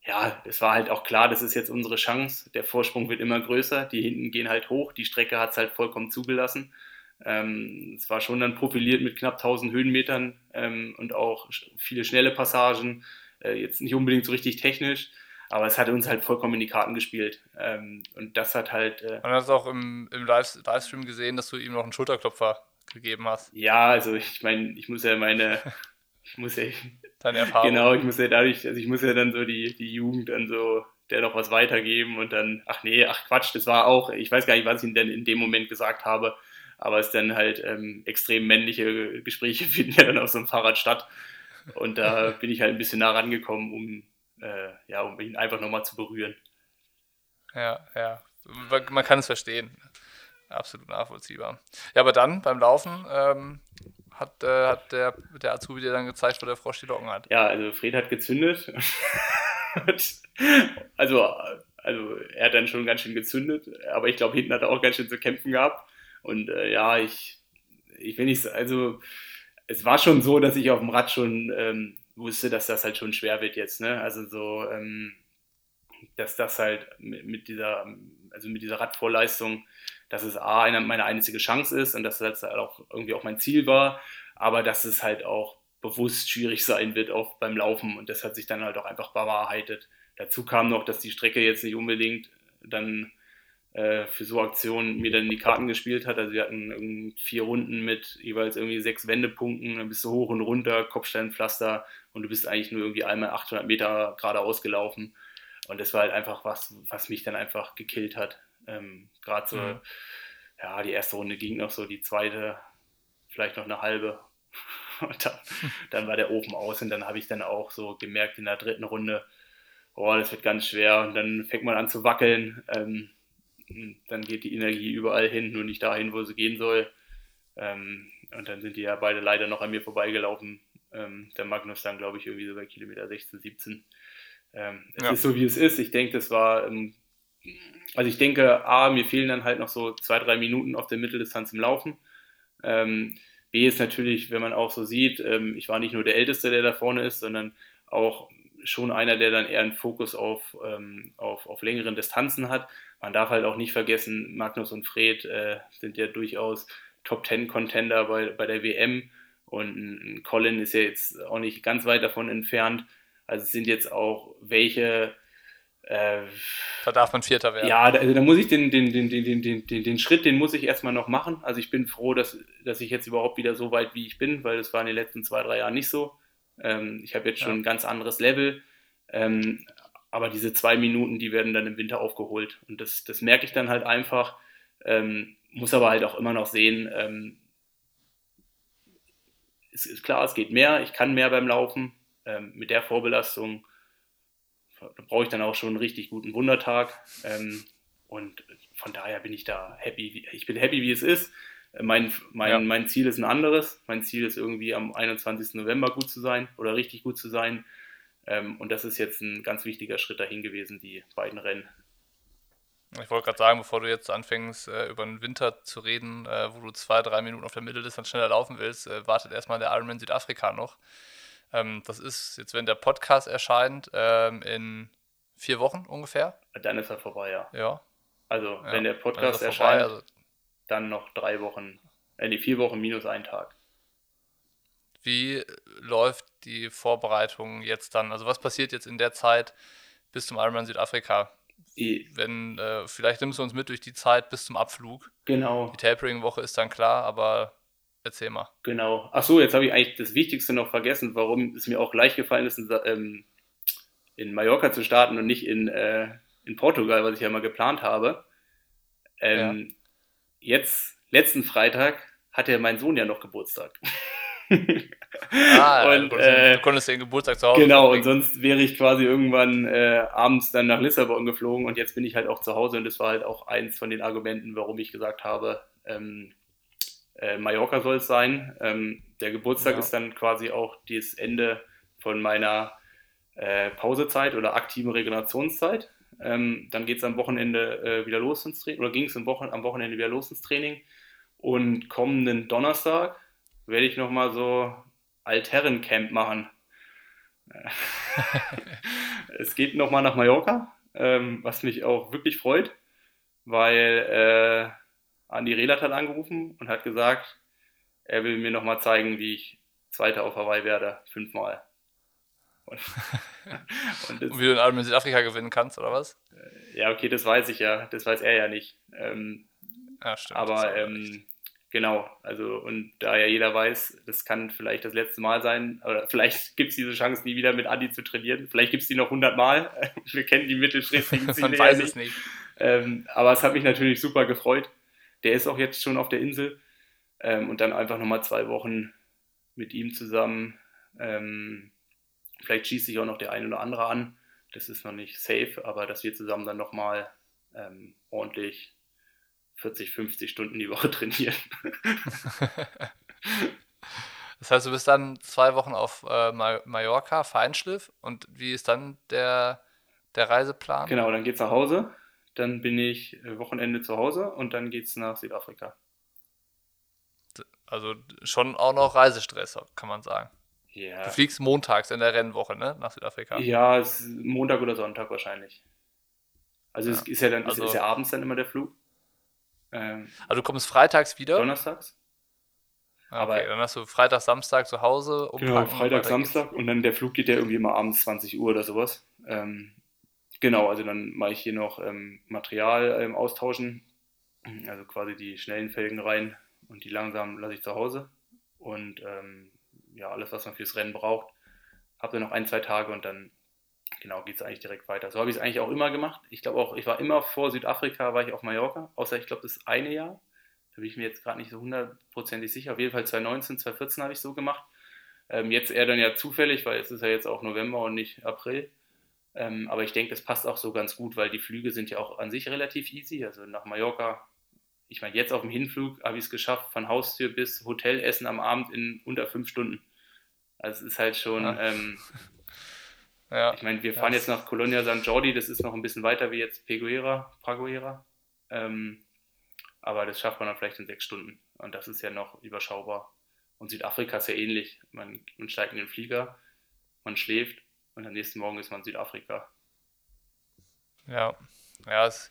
ja, es war halt auch klar, das ist jetzt unsere Chance. Der Vorsprung wird immer größer, die hinten gehen halt hoch, die Strecke hat es halt vollkommen zugelassen. Ähm, es war schon dann profiliert mit knapp 1000 Höhenmetern ähm, und auch viele schnelle Passagen. Äh, jetzt nicht unbedingt so richtig technisch, aber es hat uns halt vollkommen in die Karten gespielt. Ähm, und das hat halt. Äh, Man hat es auch im, im Livestream gesehen, dass du ihm noch einen Schulterklopfer gegeben hast. Ja, also ich meine, ich muss ja meine. ich muss ja deine Erfahrung. Genau, ich muss ja dadurch, also ich muss ja dann so die, die Jugend dann so der noch was weitergeben und dann, ach nee, ach Quatsch, das war auch, ich weiß gar nicht, was ich denn in dem Moment gesagt habe, aber es dann halt ähm, extrem männliche Gespräche finden ja dann auf so einem Fahrrad statt. Und da bin ich halt ein bisschen nah rangekommen, um, äh, ja, um ihn einfach nochmal zu berühren. Ja, ja. Man kann es verstehen. Absolut nachvollziehbar. Ja, aber dann beim Laufen ähm, hat, äh, hat der, der Azubi dir dann gezeigt, wo der Frosch die Locken hat. Ja, also Fred hat gezündet. also, also er hat dann schon ganz schön gezündet, aber ich glaube, hinten hat er auch ganz schön zu kämpfen gehabt. Und äh, ja, ich, ich will nicht, also es war schon so, dass ich auf dem Rad schon ähm, wusste, dass das halt schon schwer wird jetzt. Ne? Also so, ähm, dass das halt mit, dieser, also mit dieser Radvorleistung dass es A, eine, meine einzige Chance ist und dass das halt auch irgendwie auch mein Ziel war, aber dass es halt auch bewusst schwierig sein wird auch beim Laufen und das hat sich dann halt auch einfach bewahrheitet. Dazu kam noch, dass die Strecke jetzt nicht unbedingt dann äh, für so Aktionen mir dann die Karten gespielt hat. Also wir hatten vier Runden mit jeweils irgendwie sechs Wendepunkten, dann bist du hoch und runter, Kopfsteinpflaster und du bist eigentlich nur irgendwie einmal 800 Meter geradeaus gelaufen. Und das war halt einfach was, was mich dann einfach gekillt hat. Ähm, Gerade so, mhm. ja, die erste Runde ging noch so, die zweite vielleicht noch eine halbe. Und dann, dann war der Ofen aus und dann habe ich dann auch so gemerkt in der dritten Runde, oh, das wird ganz schwer. Und dann fängt man an zu wackeln. Ähm, dann geht die Energie überall hin, nur nicht dahin, wo sie gehen soll. Ähm, und dann sind die ja beide leider noch an mir vorbeigelaufen. Ähm, der Magnus dann, glaube ich, irgendwie so bei Kilometer 16, 17. Ähm, es ja. ist so, wie es ist. Ich denke, das war, ähm, also ich denke, A, mir fehlen dann halt noch so zwei, drei Minuten auf der Mitteldistanz im Laufen. Ähm, B ist natürlich, wenn man auch so sieht, ähm, ich war nicht nur der Älteste, der da vorne ist, sondern auch schon einer, der dann eher einen Fokus auf, ähm, auf, auf längeren Distanzen hat. Man darf halt auch nicht vergessen, Magnus und Fred äh, sind ja durchaus Top 10 Contender bei, bei der WM und ein Colin ist ja jetzt auch nicht ganz weit davon entfernt. Also es sind jetzt auch welche. Äh, da darf man Vierter werden. Ja, da, also da muss ich den, den, den, den, den, den, den Schritt, den muss ich erstmal noch machen. Also ich bin froh, dass, dass ich jetzt überhaupt wieder so weit wie ich bin, weil das war in den letzten zwei, drei Jahren nicht so. Ähm, ich habe jetzt schon ja. ein ganz anderes Level. Ähm, aber diese zwei Minuten, die werden dann im Winter aufgeholt. Und das, das merke ich dann halt einfach. Ähm, muss aber halt auch immer noch sehen, ähm, es ist klar, es geht mehr, ich kann mehr beim Laufen. Ähm, mit der Vorbelastung brauche ich dann auch schon einen richtig guten Wundertag. Ähm, und von daher bin ich da happy. Ich bin happy, wie es ist. Mein, mein, ja. mein Ziel ist ein anderes. Mein Ziel ist irgendwie am 21. November gut zu sein oder richtig gut zu sein. Ähm, und das ist jetzt ein ganz wichtiger Schritt dahin gewesen, die beiden Rennen. Ich wollte gerade sagen, bevor du jetzt anfängst, äh, über den Winter zu reden, äh, wo du zwei, drei Minuten auf der Mitteldistanz schneller laufen willst, äh, wartet erstmal der Ironman Südafrika noch. Ähm, das ist jetzt, wenn der Podcast erscheint, ähm, in vier Wochen ungefähr. Dann ist er vorbei, ja. Ja. Also, wenn ja, der Podcast erscheint, also dann noch drei Wochen, äh, die vier Wochen minus ein Tag. Wie läuft die Vorbereitung jetzt dann? Also was passiert jetzt in der Zeit bis zum Ironman Südafrika? Wenn, äh, vielleicht nimmst du uns mit durch die Zeit bis zum Abflug. Genau. Die Tapering-Woche ist dann klar, aber erzähl mal. Genau. Achso, jetzt habe ich eigentlich das Wichtigste noch vergessen, warum es mir auch leicht gefallen ist, in, ähm, in Mallorca zu starten und nicht in, äh, in Portugal, was ich ja mal geplant habe. Ähm, ja. Jetzt, letzten Freitag, hatte mein Sohn ja noch Geburtstag. ah, und, du, konntest, äh, du konntest den Geburtstag zu Hause. Genau, verbringen. und sonst wäre ich quasi irgendwann äh, abends dann nach Lissabon geflogen und jetzt bin ich halt auch zu Hause und das war halt auch eins von den Argumenten, warum ich gesagt habe, ähm, äh, Mallorca soll es sein. Ähm, der Geburtstag ja. ist dann quasi auch das Ende von meiner äh, Pausezeit oder aktiven Regenerationszeit. Ähm, dann geht es am Wochenende äh, wieder los ins Training, oder ging es am Wochenende wieder los ins Training. Und kommenden Donnerstag werde ich nochmal so Altherrencamp machen. es geht nochmal nach Mallorca, ähm, was mich auch wirklich freut, weil äh, Andi Relat hat angerufen und hat gesagt, er will mir nochmal zeigen, wie ich Zweiter auf Hawaii werde, fünfmal. Und, und, das, und wie du in Ironman Südafrika gewinnen kannst, oder was? Äh, ja, okay, das weiß ich ja. Das weiß er ja nicht. Ähm, ja, stimmt. Aber ähm, Genau, also und da ja jeder weiß, das kann vielleicht das letzte Mal sein, oder vielleicht gibt es diese Chance nie wieder mit Adi zu trainieren, vielleicht gibt es die noch 100 Mal, wir kennen die mittelfristigen Ziele Man weiß es nicht. Ähm, aber es hat mich natürlich super gefreut, der ist auch jetzt schon auf der Insel ähm, und dann einfach nochmal zwei Wochen mit ihm zusammen, ähm, vielleicht schießt sich auch noch der eine oder andere an, das ist noch nicht safe, aber dass wir zusammen dann nochmal ähm, ordentlich 40, 50 Stunden die Woche trainieren. das heißt, du bist dann zwei Wochen auf äh, Mallorca, Feinschliff. Und wie ist dann der, der Reiseplan? Genau, dann geht's nach Hause. Dann bin ich äh, Wochenende zu Hause und dann geht es nach Südafrika. Also schon auch noch Reisestress, kann man sagen. Ja. Du fliegst montags in der Rennwoche, ne? Nach Südafrika. Ja, Montag oder Sonntag wahrscheinlich. Also ja. es ist ja dann also, ist ja abends dann immer der Flug. Ähm, Also du kommst freitags wieder. donnerstags. Ah, aber- okay, dann hast du Freitag, Samstag zu Hause. Genau, Freitag, geht's. Samstag und dann der Flug geht ja irgendwie immer abends 20 Uhr oder sowas. Ähm, genau, also dann mache ich hier noch ähm, Material ähm, austauschen, also quasi die schnellen Felgen rein und die langsamen lasse ich zu Hause. Und ähm, ja, alles, was man fürs Rennen braucht, habe dann noch ein, zwei Tage und dann genau geht es eigentlich direkt weiter. So habe ich es eigentlich auch immer gemacht. Ich glaube auch, ich war immer vor Südafrika, war ich auf Mallorca, außer ich glaube das eine Jahr. Da bin ich mir jetzt gerade nicht so hundertprozentig sicher. Auf jeden Fall 2019, 2014 habe ich so gemacht. Ähm, jetzt eher dann ja zufällig, weil es ist ja jetzt auch November und nicht April. Ähm, aber ich denke, das passt auch so ganz gut, weil die Flüge sind ja auch an sich relativ easy. Also nach Mallorca, ich meine, jetzt auf dem Hinflug habe ich es geschafft, von Haustür bis Hotelessen am Abend in unter fünf Stunden. Also es ist halt schon, Ja. ähm, Ja. ich meine, wir Ja, fahren das- jetzt nach Colonia San Jordi, das ist noch ein bisschen weiter wie jetzt Peguera, Praguera. Ähm, aber das schafft man dann vielleicht in sechs Stunden. Und das ist ja noch überschaubar. Und Südafrika ist ja ähnlich. Man, man steigt in den Flieger, man schläft und am nächsten Morgen ist man in Südafrika. Ja, ja, es,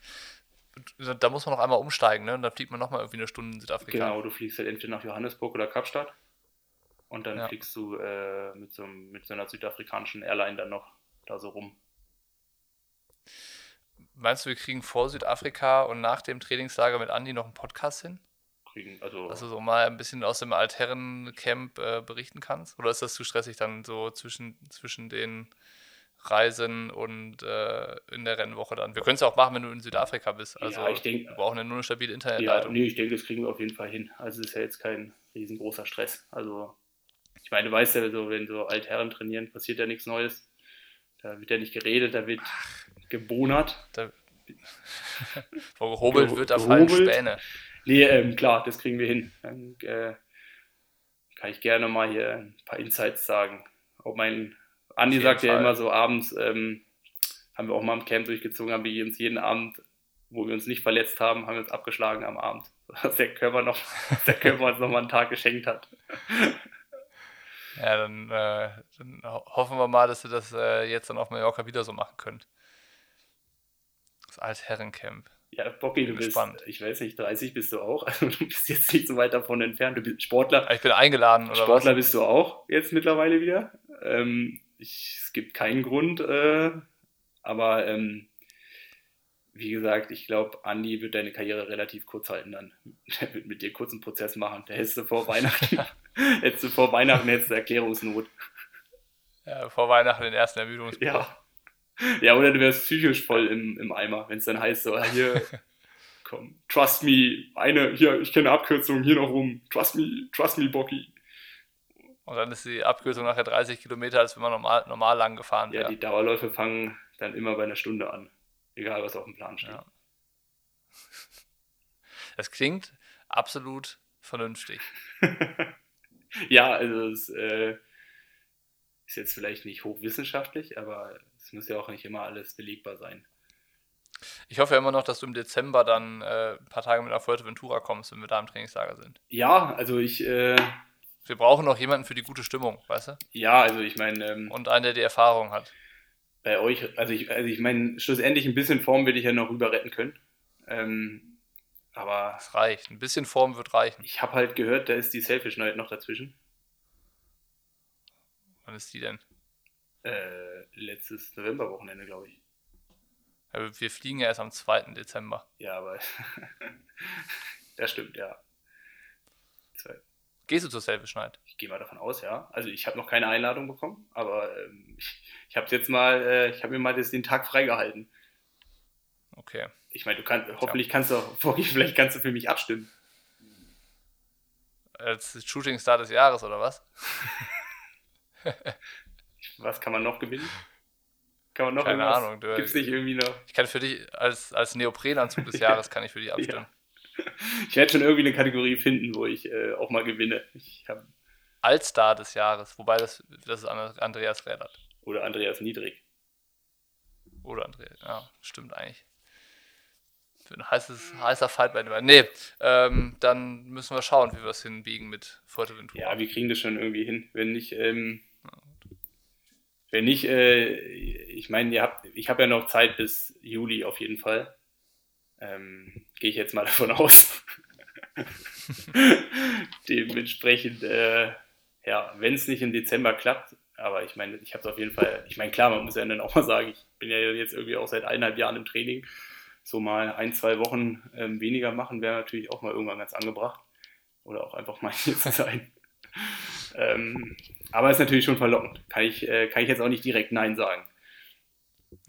da muss man noch einmal umsteigen, ne? Und dann fliegt man nochmal irgendwie eine Stunde in Südafrika. Genau, du fliegst halt entweder nach Johannesburg oder Kapstadt. Und dann Ja. fliegst du äh, mit, so, mit so einer südafrikanischen Airline dann noch da so rum. Meinst du, wir kriegen vor Südafrika und nach dem Trainingslager mit Andi noch einen Podcast hin? Kriegen, also Dass du so mal ein bisschen aus dem Altherrencamp äh, berichten kannst? Oder ist das zu stressig dann so zwischen, zwischen den Reisen und äh, in der Rennwoche dann? Wir können es ja auch machen, wenn du in Südafrika bist. Also Ja, ich denk- wir brauchen ja nur eine stabile Ja, Internetleitung. nee, ich denke, das kriegen wir auf jeden Fall hin. Also es ist ja jetzt kein riesengroßer Stress. Also ich meine, du weißt ja, so, wenn so Altherren trainieren, passiert ja nichts Neues. Da wird ja nicht geredet, da wird gebonert. Da, wo gehobelt Geho- wird, da fallen. Späne. Nee, ähm, klar, das kriegen wir hin. Dann äh, kann ich gerne mal hier ein paar Insights sagen. Auch mein Andi sagt ja Fall. immer so abends, ähm, haben wir auch mal im Camp durchgezogen, haben wir uns jeden Abend, wo wir uns nicht verletzt haben, haben wir uns abgeschlagen am Abend. Dass der Körper noch, dass der Körper uns noch mal einen Tag geschenkt hat. Ja, dann, äh, dann ho- hoffen wir mal, dass ihr das äh, jetzt dann auf Mallorca wieder so machen könnt. Das Altherrencamp. Ja, Bocki, du Bin bist, gespannt. ich weiß nicht, 30 bist du auch. Also du bist jetzt nicht so weit davon entfernt. Du bist Sportler. Ah, Ich bin eingeladen, oder Sportler was? bist du auch jetzt mittlerweile wieder. Ähm, ich, es gibt keinen Grund, äh, aber ähm, wie gesagt, ich glaube, Andi wird deine Karriere relativ kurz halten dann. Der wird mit dir kurz einen Prozess machen. Der hättest du vor Weihnachten, hättest du vor Weihnachten du Erklärungsnot. Ja, vor Weihnachten den ersten Ermüdungspunkt. Ja. Ja, oder du wärst psychisch voll im, im Eimer, wenn es dann heißt, so, hier, komm, trust me, eine, hier, ich kenne eine Abkürzung, hier noch rum, trust me, trust me, Bocky. Und dann ist die Abkürzung nachher 30 Kilometer, als wenn man normal, normal lang gefahren Ja, wäre. die Dauerläufe fangen dann immer bei einer Stunde an. Egal, was auf dem Plan steht. Ja. Das klingt absolut vernünftig. Ja, also es äh, ist jetzt vielleicht nicht hochwissenschaftlich, aber es muss ja auch nicht immer alles belegbar sein. Ich hoffe ja immer noch, dass du im Dezember dann äh, ein paar Tage mit nach Fuerteventura kommst, wenn wir da im Trainingslager sind. Ja, also ich, äh, Wir brauchen noch jemanden für die gute Stimmung, weißt du? ja, also ich meine, ähm, Und einen, der die Erfahrung hat. bei euch, also ich, also ich meine, schlussendlich ein bisschen Form werde ich ja noch rüber retten können. Ähm, aber Das reicht. Ein bisschen Form wird reichen. ich habe halt gehört, da ist die Selfish Night noch dazwischen. Wann ist die denn? Äh, letztes Novemberwochenende, glaube ich. Ja, wir fliegen ja erst am 2. Dezember. Ja, aber das stimmt, ja. Zwei- Gehst du zur Selfish Night? Ich gehe mal davon aus, ja. Also ich habe noch keine Einladung bekommen, aber ähm, ich, ich habe jetzt mal, äh, ich habe mir mal das, den Tag freigehalten. Okay. Ich meine, du kannst, hoffentlich kannst du, auch- vielleicht kannst du für mich abstimmen. Als Shooting Star des Jahres, oder was? Was kann man noch gewinnen? Kann man noch Keine irgendwas? Ahnung, du- Gibt es nicht irgendwie noch? Ich kann für dich, als, als Neoprenanzug des Jahres, kann ich für dich abstimmen. Ich werde schon irgendwie eine Kategorie finden, wo ich äh, auch mal gewinne. Ich hab, Allstar des Jahres, wobei das, das ist An- Andreas Rädert. oder Andreas Niedrig. Oder Andreas, ja, stimmt eigentlich. Für ein heißes, heißer Fight bei dem. Nee, ähm, dann müssen wir schauen, wie wir es hinbiegen mit Fuerteventura. Ja, wir kriegen das schon irgendwie hin. Wenn nicht, ähm, wenn nicht, äh, ich meine, habt, ich habe ja noch Zeit bis Juli auf jeden Fall. Ähm, Gehe ich jetzt mal davon aus. Dementsprechend, äh, ja, wenn es nicht im Dezember klappt, aber ich meine, ich habe es auf jeden Fall, ich meine, klar, man muss ja dann auch mal sagen, ich bin ja jetzt irgendwie auch seit eineinhalb Jahren im Training. So mal ein, zwei Wochen ähm, weniger machen wäre natürlich auch mal irgendwann ganz angebracht. Oder auch einfach mal hier zu sein. ähm, aber ist natürlich schon verlockend. Kann ich, äh, kann ich jetzt auch nicht direkt Nein sagen.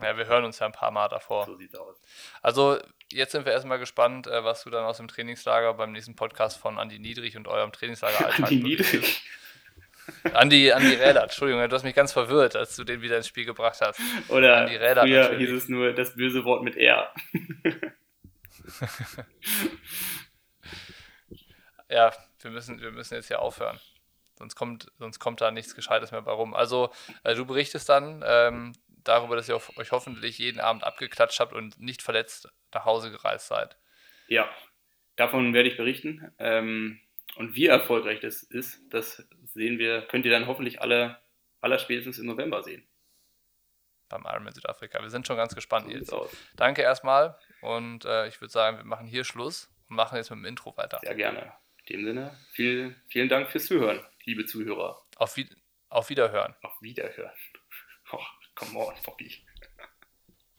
Ja, wir hören uns ja ein paar Mal davor. So sieht's aus. Also, jetzt sind wir erstmal gespannt, äh, was du dann aus dem Trainingslager beim nächsten Podcast von Andi Niedrig und eurem Trainingslager Andi Niedrig. Andi, Andi Rädert, Entschuldigung, du hast mich ganz verwirrt, als du den wieder ins Spiel gebracht hast. Oder Andi Rädert früher natürlich. hieß es nur das böse Wort mit R. ja, wir müssen, wir müssen jetzt hier aufhören. Sonst kommt, sonst kommt da nichts Gescheites mehr bei rum. Also, äh, du berichtest dann ähm, darüber, dass ihr euch hoffentlich jeden Abend abgeklatscht habt und nicht verletzt nach Hause gereist seid. Ja, davon werde ich berichten. Ähm, und wie erfolgreich das ist, das sehen wir, könnt ihr dann hoffentlich alle, aller spätestens im November sehen. Beim Ironman Südafrika. Wir sind schon ganz gespannt, Nils. Danke erstmal und äh, ich würde sagen, wir machen hier Schluss und machen jetzt mit dem Intro weiter. Sehr gerne. In dem Sinne, viel, vielen Dank fürs Zuhören, liebe Zuhörer. Auf, auf Wiederhören. Auf Wiederhören. Oh, come on, Bobby.